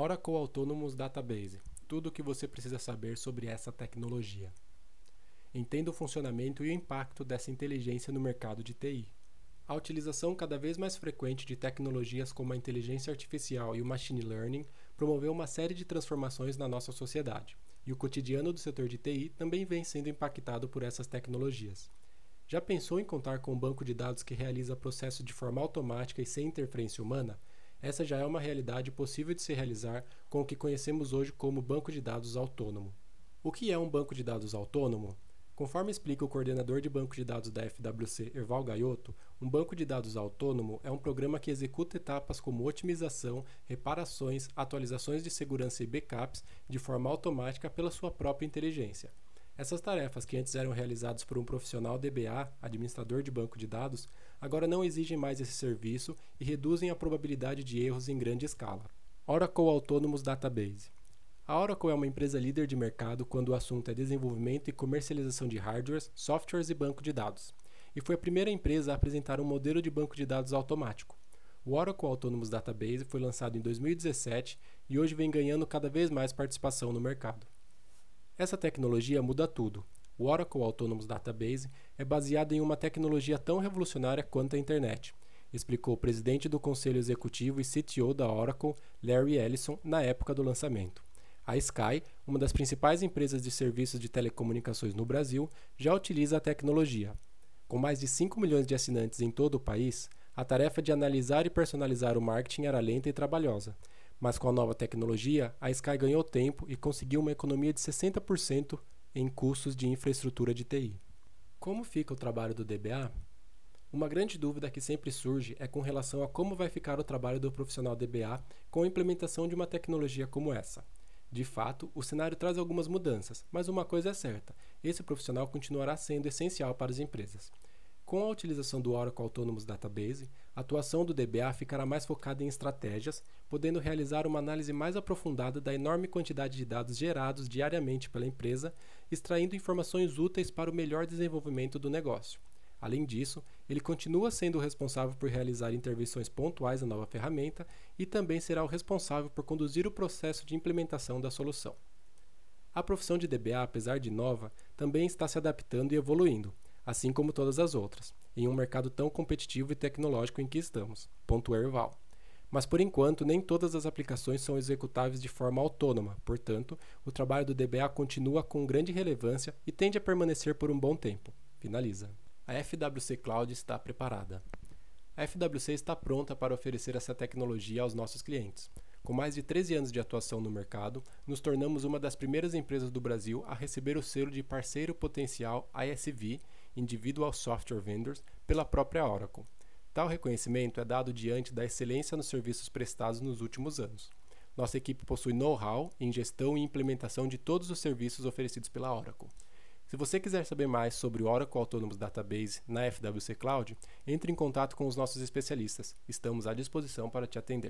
Oracle Autonomous Database tudo o que você precisa saber sobre essa tecnologia. Entenda o funcionamento e o impacto dessa inteligência no mercado de TI. A utilização cada vez mais frequente de tecnologias como a inteligência artificial e o machine learning promoveu uma série de transformações na nossa sociedade, e o cotidiano do setor de TI também vem sendo impactado por essas tecnologias. Já pensou em contar com um banco de dados que realiza processo de forma automática e sem interferência humana? Essa já é uma realidade possível de se realizar com o que conhecemos hoje como banco de dados autônomo. O que é um banco de dados autônomo? Conforme explica o coordenador de banco de dados da FWC, Erval Gaiotto, um banco de dados autônomo é um programa que executa etapas como otimização, reparações, atualizações de segurança e backups de forma automática pela sua própria inteligência. Essas tarefas, que antes eram realizadas por um profissional DBA, administrador de banco de dados, agora não exigem mais esse serviço e reduzem a probabilidade de erros em grande escala. Oracle Autonomous Database a Oracle é uma empresa líder de mercado quando o assunto é desenvolvimento e comercialização de hardwares, softwares e banco de dados, e foi a primeira empresa a apresentar um modelo de banco de dados automático. O Oracle Autonomous Database foi lançado em 2017 e hoje vem ganhando cada vez mais participação no mercado. Essa tecnologia muda tudo. O Oracle Autonomous Database é baseado em uma tecnologia tão revolucionária quanto a internet, explicou o presidente do conselho executivo e CTO da Oracle, Larry Ellison, na época do lançamento. A Sky, uma das principais empresas de serviços de telecomunicações no Brasil, já utiliza a tecnologia. Com mais de 5 milhões de assinantes em todo o país, a tarefa de analisar e personalizar o marketing era lenta e trabalhosa, mas com a nova tecnologia, a Sky ganhou tempo e conseguiu uma economia de 60% em custos de infraestrutura de TI. Como fica o trabalho do DBA? Uma grande dúvida que sempre surge é com relação a como vai ficar o trabalho do profissional DBA com a implementação de uma tecnologia como essa. De fato, o cenário traz algumas mudanças, mas uma coisa é certa: esse profissional continuará sendo essencial para as empresas. Com a utilização do Oracle Autonomous Database, a atuação do DBA ficará mais focada em estratégias, podendo realizar uma análise mais aprofundada da enorme quantidade de dados gerados diariamente pela empresa, extraindo informações úteis para o melhor desenvolvimento do negócio. Além disso, ele continua sendo o responsável por realizar intervenções pontuais na nova ferramenta e também será o responsável por conduzir o processo de implementação da solução. A profissão de DBA, apesar de nova, também está se adaptando e evoluindo assim como todas as outras, em um mercado tão competitivo e tecnológico em que estamos, Erval. Mas por enquanto, nem todas as aplicações são executáveis de forma autônoma, portanto, o trabalho do DBA continua com grande relevância e tende a permanecer por um bom tempo. Finaliza. A FWC Cloud está preparada. A FWC está pronta para oferecer essa tecnologia aos nossos clientes. Com mais de 13 anos de atuação no mercado, nos tornamos uma das primeiras empresas do Brasil a receber o selo de parceiro potencial ISV Individual Software Vendors, pela própria Oracle. Tal reconhecimento é dado diante da excelência nos serviços prestados nos últimos anos. Nossa equipe possui know-how em gestão e implementação de todos os serviços oferecidos pela Oracle. Se você quiser saber mais sobre o Oracle Autonomous Database na FWC Cloud, entre em contato com os nossos especialistas. Estamos à disposição para te atender.